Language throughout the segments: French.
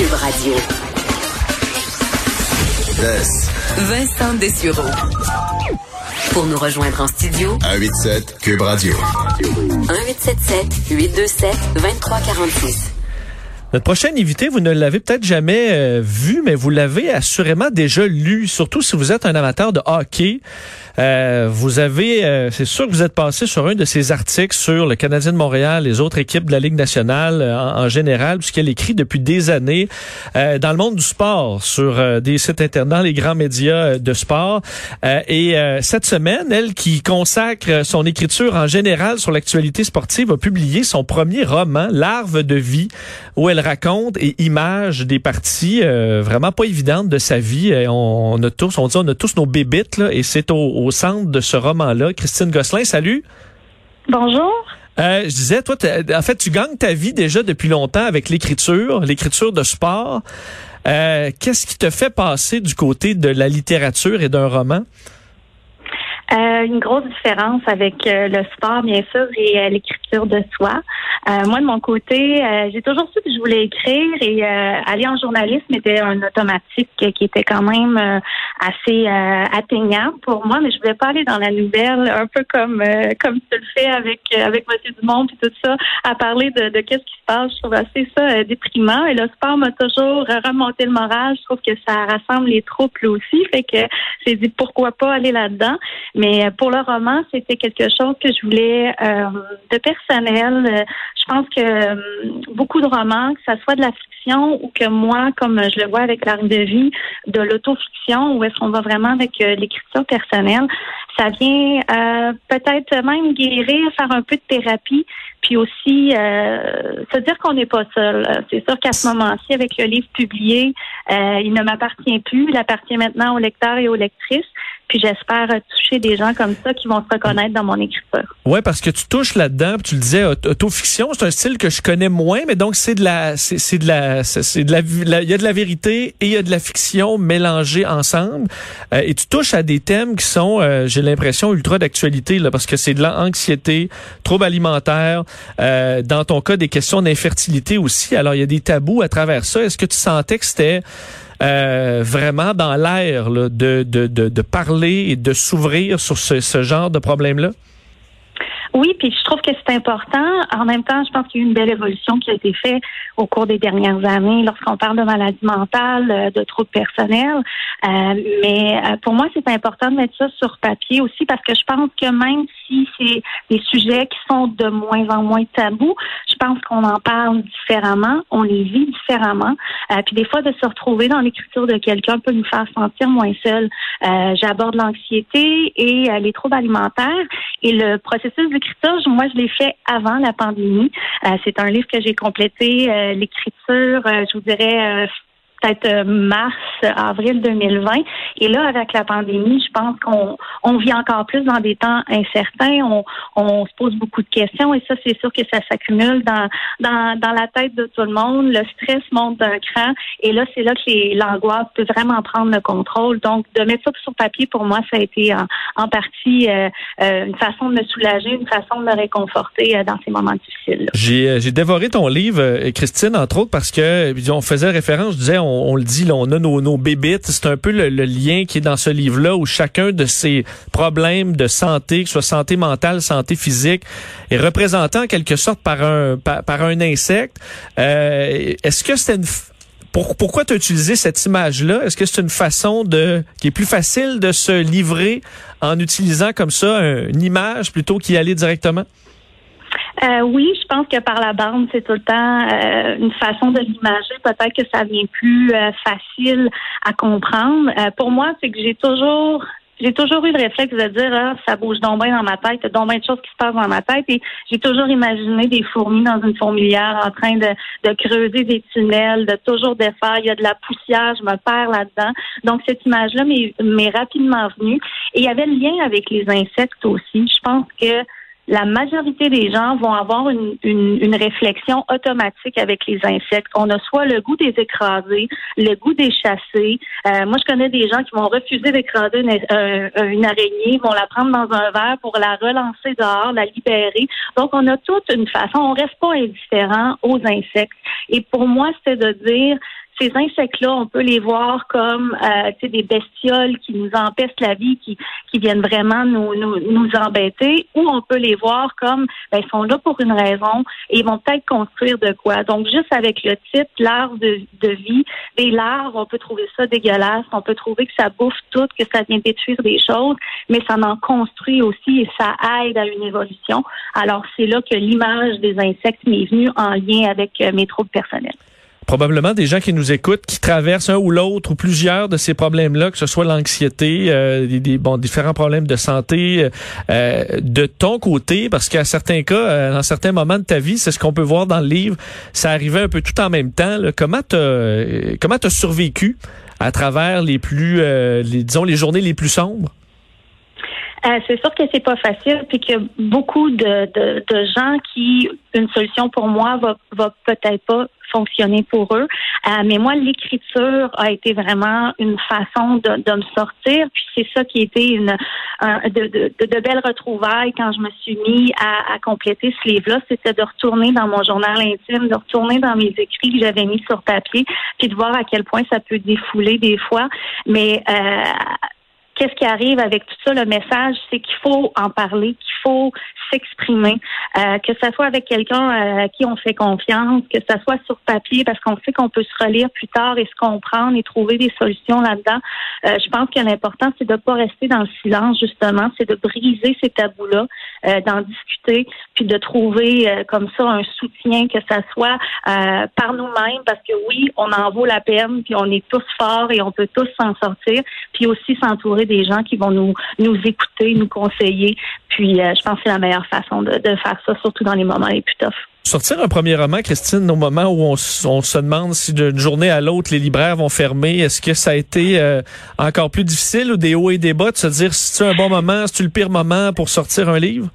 Cube Radio. Vincent Dessureau. Pour nous rejoindre en studio, 187 Cube Radio. 1877 827 2346. Notre prochain invité, vous ne l'avez peut-être jamais euh, vu, mais vous l'avez assurément déjà lu, surtout si vous êtes un amateur de hockey. Euh, vous avez, euh, c'est sûr que vous êtes passé sur un de ses articles sur le Canadien de Montréal, les autres équipes de la Ligue nationale en, général, puisqu'elle écrit depuis des années dans le monde du sport, sur des sites internet, les grands médias de sport. et cette semaine, elle qui consacre son écriture en général sur l'actualité sportive, a publié son premier roman, Larve de vie, où elle raconte et image des parties euh, vraiment pas évidentes de sa vie. On, on, a tous, on dit, on a tous nos bébites, là, et c'est au, centre de ce roman-là. Christine Gosselin, salut. Bonjour. Euh, je disais, toi, en fait, tu gagnes ta vie déjà depuis longtemps avec l'écriture, l'écriture de sport. Euh, Qu'est-ce qui te fait passer du côté de la littérature et d'un roman? Euh, une grosse différence avec euh, le sport, bien sûr, et euh, l'écriture de soi. moi, de mon côté, j'ai toujours su que je voulais écrire et aller en journalisme était un automatique qui était quand même assez atteignable pour moi, mais je voulais pas aller dans la nouvelle, un peu comme comme tu le fais avec avec Monsieur Dumont et tout ça, à parler de, de qu'est-ce qui se passe. Je trouve assez ça déprimant. Et le sport m'a toujours remonté le moral. Je trouve que ça rassemble les troupes aussi. Fait que j'ai dit pourquoi pas aller là-dedans. Mais euh, pour le roman, c'était quelque chose que je voulais euh, de personnel. Euh, je pense que beaucoup de romans, que ça soit de la fiction ou que moi, comme je le vois avec l'arme de vie, de l'autofiction, où est-ce qu'on va vraiment avec l'écriture personnelle, ça vient peut-être même guérir, faire un peu de thérapie, puis aussi se dire qu'on n'est pas seul. C'est sûr qu'à ce moment-ci, avec le livre publié, il ne m'appartient plus, il appartient maintenant aux lecteurs et aux lectrices. Puis j'espère toucher des gens comme ça qui vont se reconnaître dans mon écriture. Ouais, parce que tu touches là-dedans, tu le disais, autofiction, c'est un style que je connais moins, mais donc c'est de la, c'est de la, c'est de la, il y a de la vérité et il y a de la fiction mélangées ensemble. Euh, et tu touches à des thèmes qui sont, euh, j'ai l'impression, ultra d'actualité là, parce que c'est de l'anxiété, troubles alimentaires, euh, dans ton cas des questions d'infertilité aussi. Alors il y a des tabous à travers ça. Est-ce que tu sentais que c'était euh, vraiment dans l'air de, de, de, de, parler et de s'ouvrir sur ce, ce genre de problème-là? Oui, puis je trouve que c'est important. En même temps, je pense qu'il y a eu une belle évolution qui a été faite au cours des dernières années lorsqu'on parle de maladie mentale, euh, de troubles personnels. Euh, mais euh, pour moi, c'est important de mettre ça sur papier aussi parce que je pense que même si c'est des sujets qui sont de moins en moins tabous, je pense qu'on en parle différemment, on les vit différemment. puis des fois, de se retrouver dans l'écriture de quelqu'un peut nous faire sentir moins seul. J'aborde l'anxiété et les troubles alimentaires et le processus de moi, je l'ai fait avant la pandémie. Euh, c'est un livre que j'ai complété, euh, l'écriture, euh, je vous dirais peut-être euh, mars, avril 2020. Et là, avec la pandémie, je pense qu'on on vit encore plus dans des temps incertains. On, on se pose beaucoup de questions et ça, c'est sûr que ça s'accumule dans, dans, dans la tête de tout le monde. Le stress monte d'un cran et là, c'est là que l'angoisse peut vraiment prendre le contrôle. Donc, de mettre ça sur papier, pour moi, ça a été en, en partie euh, euh une façon de me soulager, une façon de me réconforter euh, dans ces moments difficiles. J'ai, j'ai dévoré ton livre, Christine, entre autres, parce que on faisait référence, je disais, on, le dit, là, on a nos, bébites. C'est un peu le, lien qui est dans ce livre-là où chacun de ces problèmes de santé, que ce soit santé mentale, santé physique, est représenté en quelque sorte par un, par, un insecte. Euh, est-ce que c'est une pourquoi tu as utilisé cette image-là? Est-ce que c'est une façon de qui est plus facile de se livrer en utilisant comme ça une image plutôt qu'y aller directement? Euh, oui, je pense que par la bande, c'est tout le temps euh, une façon de l'imager. Peut-être que ça vient plus euh, facile à comprendre. pour moi, c'est que j'ai toujours j'ai toujours eu le réflexe de dire ah, ça bouge donc bien dans ma tête, il y a donc bien de choses qui se passent dans ma tête. Et j'ai toujours imaginé des fourmis dans une fourmilière en train de, de creuser des tunnels, de toujours défaire. Il y a de la poussière, je me perds là-dedans. Donc cette image-là m'est rapidement venue. Et il y avait le lien avec les insectes aussi. Je pense que la majorité des gens vont avoir une, une, réflexion automatique avec les insectes. On a soit le goût des écraser, le goût des chasser. Euh, moi, je connais des gens qui vont refuser d'écraser une, euh, une, araignée, vont la prendre dans un verre pour la relancer dehors, la libérer. Donc, on a toute une façon. On reste pas indifférent aux insectes. Et pour moi, c'est de dire ces insectes-là, on peut les voir comme euh, des bestioles qui nous empêchent la vie, qui, viennent vraiment nous, nous, embêter, ou on peut les voir comme ben, ils sont là pour une raison et ils vont peut-être construire de quoi. Donc, juste avec le titre, l'art de, de vie, des larves, on peut trouver ça dégueulasse, on peut trouver que ça bouffe tout, que ça vient détruire des choses, mais ça en construit aussi et ça aide à une évolution. Alors, c'est là que l'image des insectes m'est venue en lien avec euh, mes troubles personnels probablement des gens qui nous écoutent, qui traversent un ou l'autre ou plusieurs de ces problèmes-là, que ce soit l'anxiété, euh, des, bon, différents problèmes de santé, euh, de ton côté, parce qu'à certains cas, euh, dans certains moments de ta vie, c'est ce qu'on peut voir dans le livre, ça arrivait un peu tout en même temps. Là. Comment t'as comment t'as survécu à travers les plus, les, disons, les journées les plus sombres? c'est sûr que c'est pas facile, puis que beaucoup de, de, de, gens qui une solution pour moi va, va peut-être pas fonctionner pour eux. Euh, mais moi, l'écriture a été vraiment une façon de, de me sortir. Puis c'est ça qui été une, de, de, de, belles retrouvailles quand je me suis mis à, à compléter ce livre-là. C'était de retourner dans mon journal intime, de retourner dans mes écrits que j'avais mis sur papier, puis de voir à quel point ça peut défouler des fois. Mais euh, qu'est-ce qui arrive avec tout ça? Le message, c'est qu'il faut en parler, qu'il faut s'exprimer, euh, que ce soit avec quelqu'un euh, à qui on fait confiance, que ce soit sur papier, parce qu'on sait qu'on peut se relire plus tard et se comprendre et trouver des solutions là-dedans. Euh, je pense que l'important, c'est de ne pas rester dans le silence, justement, c'est de briser ces tabous-là, d'en discuter, puis de trouver comme ça un soutien, que ce soit par nous-mêmes, parce que oui, on en vaut la peine, puis on est tous forts et on peut tous s'en sortir, puis aussi s'entourer des gens qui vont nous, nous écouter, nous conseiller. Puis, euh, je pense que c'est la meilleure façon de, faire ça, surtout dans les moments les plus toughs. Sortir un premier roman, Christine, au moment où on, se demande si d'une journée à l'autre les libraires vont fermer, est-ce que ça a été euh, encore plus difficile ou des hauts et des bas de se dire si c'est un bon moment, si c'est le pire moment pour sortir un livre?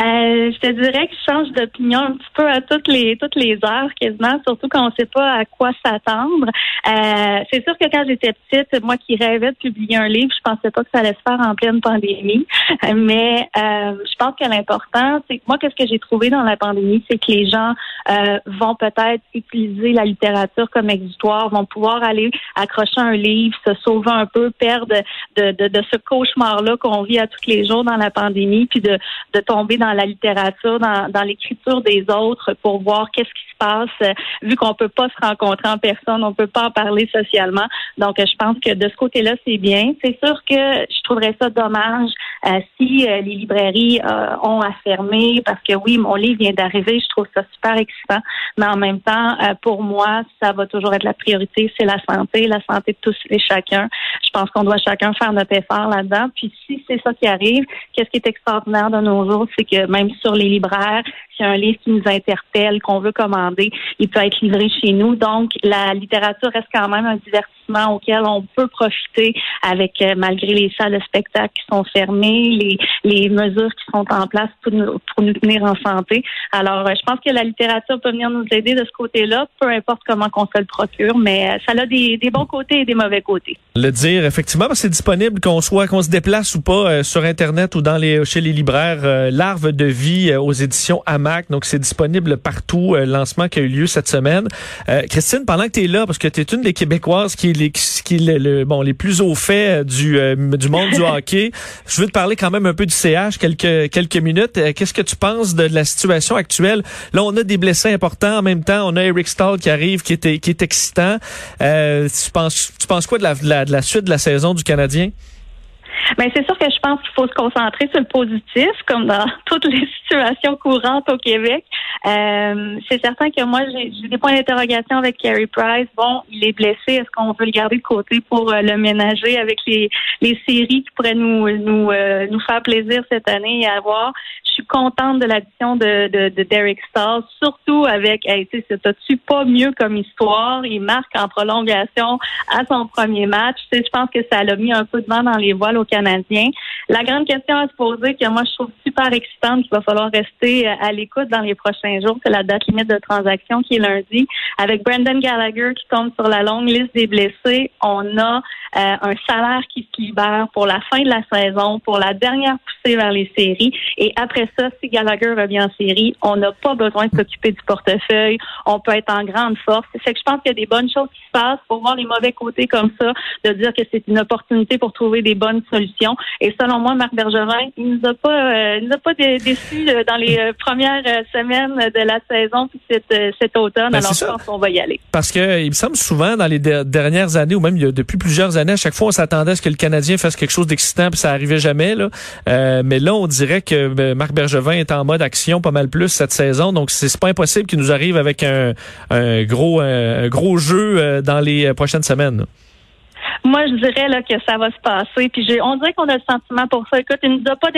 Euh, je te dirais que je change d'opinion un petit peu à toutes les toutes les heures quasiment, surtout quand on ne sait pas à quoi s'attendre. Euh, c'est sûr que quand j'étais petite, moi qui rêvais de publier un livre, je pensais pas que ça allait se faire en pleine pandémie. Mais euh, je pense que l'important, c'est que moi, qu'est-ce que j'ai trouvé dans la pandémie, c'est que les gens euh, vont peut-être utiliser la littérature comme exutoire, vont pouvoir aller accrocher un livre, se sauver un peu, perdre de, de, de ce cauchemar-là qu'on vit à tous les jours dans la pandémie, puis de, de tomber dans la littérature, dans, l'écriture des autres pour voir qu'est-ce qui se passe, euh, vu qu'on peut pas se rencontrer en personne, on peut pas en parler socialement. Donc, euh, je pense que de ce côté-là, c'est bien. C'est sûr que je trouverais ça dommage euh, si les librairies ont à fermer, parce que oui, mon livre vient d'arriver, je trouve ça super excitant, mais en même temps, pour moi, ça va toujours être la priorité, c'est la santé, la santé de tous et chacun. Pense qu'on doit chacun faire notre effort là-dedans. Puis si c'est ça qui arrive, qu'est-ce qui est extraordinaire de nos jours, c'est que même sur les libraires, s'il y a un livre qui nous interpelle, qu'on veut commander, il peut être livré chez nous. Donc, la littérature reste quand même un divertissement auquel on peut profiter avec, euh, malgré les salles de spectacle qui sont fermées, les, mesures qui sont en place pour nous, pour nous tenir en santé. Alors, euh, je pense que la littérature peut venir nous aider de ce côté-là, peu importe comment qu'on se le procure, mais euh, ça a des, des bons côtés et des mauvais côtés. Le dire, effectivement, c'est disponible qu'on soit, qu'on se déplace ou pas sur Internet ou dans les, chez les libraires. Larve de vie aux éditions AMAC. Donc, c'est disponible partout. lancement qui a eu lieu cette semaine. Christine, pendant que tu es là, parce que tu es une des Québécoises qui les, qui le, bon les plus au fait du euh, du monde du hockey. Je veux te parler quand même un peu du CH quelques quelques minutes. Euh, qu'est-ce que tu penses de la situation actuelle? Là, on a des blessés importants en même temps. On a Eric Stahl qui arrive, qui est qui est excitant. Euh, tu penses tu penses quoi de la, de la suite de la saison du Canadien? Mais c'est sûr que je pense qu'il faut se concentrer sur le positif, comme dans toutes les situations courantes au Québec. Euh, c'est certain que moi, j'ai des points d'interrogation avec Carey Price. Bon, il est blessé. Est-ce qu'on veut le garder de côté pour euh, le ménager avec les, les séries qui pourraient nous nous euh, nous faire plaisir cette année et avoir? Je suis contente de l'addition de, de, de, Derek Starr, surtout avec, hey, tu sais, tu pas mieux comme histoire? Il marque en prolongation à son premier match. Tu sais, je pense que ça l'a mis un peu de vent dans les voiles au La grande question à se poser, que moi je trouve super excitante, qu'il va falloir rester euh, à l'écoute dans les prochains jours, c'est la date limite de transaction qui est lundi. Avec Brandon Gallagher qui tombe sur la longue liste des blessés, on a euh, un salaire qui se libère pour la fin de la saison, pour la dernière poussée vers les séries. Et après ça, si Gallagher revient en série, on n'a pas besoin de s'occuper du portefeuille. On peut être en grande force. C'est que je pense qu'il y a des bonnes choses qui se passent pour voir les mauvais côtés comme ça, de dire que c'est une opportunité pour trouver des bonnes solutions. Et selon moi, Marc Bergerin, il nous a pas, euh, nous a pas déçus euh, dans les premières semaines de la saison puis cet, cet automne. Ben, Alors, je pense qu'on va y aller. Parce que il me semble souvent dans les dernières années ou même il y a depuis plusieurs années, à chaque fois, on s'attendait à ce que le Canadien fasse quelque chose d'excitant, puis ça arrivait jamais. Là. Euh, mais là, on dirait que ben, Marc Bergevin est en mode action pas mal plus cette saison, donc c'est pas impossible qu'il nous arrive avec un, gros, un, gros jeu euh, dans les prochaines semaines. Moi, je dirais là, que ça va se passer. Puis on dirait qu'on a le sentiment pour ça. Écoute, il nous a pas,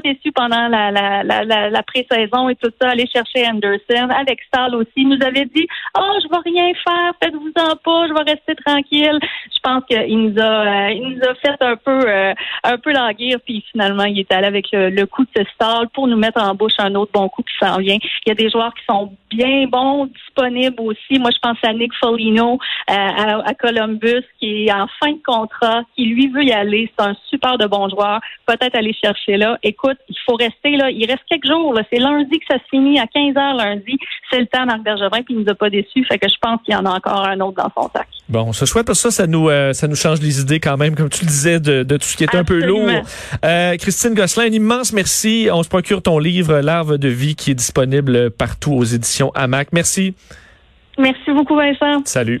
déçus pendant la, la, la, la, pré-saison et tout ça. Aller chercher Anderson. Alex Stahl aussi il nous avait dit Oh, je vais rien faire, faites-vous-en pas, je vais rester tranquille. Je pense qu'il nous a euh, il nous a fait un peu euh, un peu languir, puis finalement, il est allé avec le, coup de Stahl pour nous mettre en bouche un autre bon coup qui s'en vient. Il y a des joueurs qui sont bien bons, disponibles aussi. Moi, je pense à Nick Folino euh, à, à Columbus, qui est en fin de contrat, qui lui veut y aller. C'est un super de bon joueur. Peut-être aller chercher là. Écoute, il faut rester là. Il reste quelques jours. C'est lundi que ça se finit à 15 heures lundi. C'est le temps, Marc Bergevin, puis il nous a pas déçus. Fait que je pense qu'il y en a encore un autre dans son sac. Bon, on se souhaite parce que ça, ça nous, euh, ça nous change les idées quand même, comme tu le disais, de, tout ce qui est un peu lourd. Euh, Christine Gosselin, un immense merci. On se procure ton livre Larve de vie qui est disponible partout aux éditions AMAC. Merci. Merci beaucoup, Vincent. Salut.